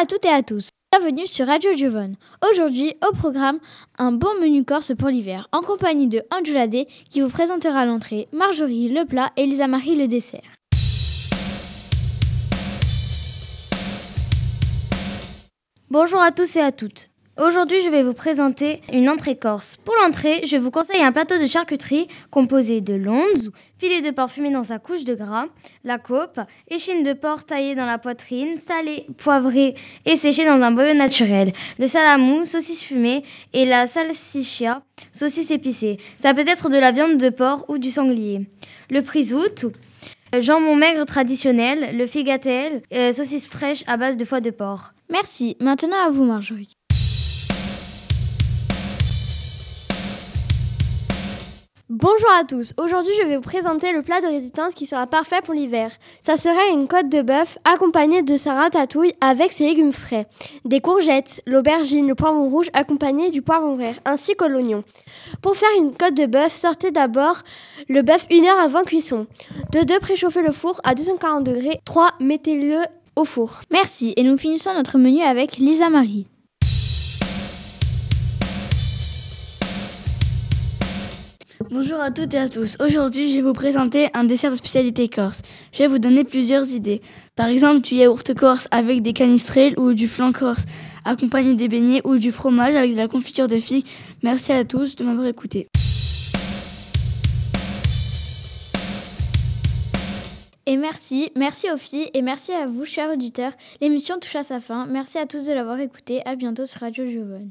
à toutes et à tous. Bienvenue sur Radio Giovone. Aujourd'hui, au programme, un bon menu corse pour l'hiver, en compagnie de Angela qui vous présentera l'entrée, Marjorie le plat et Lisa Marie le dessert. Bonjour à tous et à toutes. Aujourd'hui, je vais vous présenter une entrée corse. Pour l'entrée, je vous conseille un plateau de charcuterie composé de lonze, filet de porc fumé dans sa couche de gras, la coupe, échine de porc taillée dans la poitrine, salée, poivrée et séchée dans un boyau naturel, le salamou, saucisse fumée et la salsiccia, saucisse épicée. Ça peut être de la viande de porc ou du sanglier. Le prisout, jambon maigre traditionnel, le figatel, euh, saucisse fraîche à base de foie de porc. Merci. Maintenant à vous, Marjorie. Bonjour à tous, aujourd'hui je vais vous présenter le plat de résistance qui sera parfait pour l'hiver. Ça serait une côte de bœuf accompagnée de sa ratatouille avec ses légumes frais, des courgettes, l'aubergine, le poivron rouge accompagné du poivron vert ainsi que l'oignon. Pour faire une côte de bœuf, sortez d'abord le bœuf une heure avant cuisson. De deux, préchauffez le four à 240 degrés. 3. Mettez-le au four. Merci et nous finissons notre menu avec Lisa Marie. Bonjour à toutes et à tous. Aujourd'hui, je vais vous présenter un dessert de spécialité corse. Je vais vous donner plusieurs idées. Par exemple, du yaourt corse avec des canistrelles ou du flan corse accompagné des beignets ou du fromage avec de la confiture de figues. Merci à tous de m'avoir écouté. Et merci, merci aux filles et merci à vous, chers auditeurs. L'émission touche à sa fin. Merci à tous de l'avoir écouté. À bientôt sur Radio Giovone.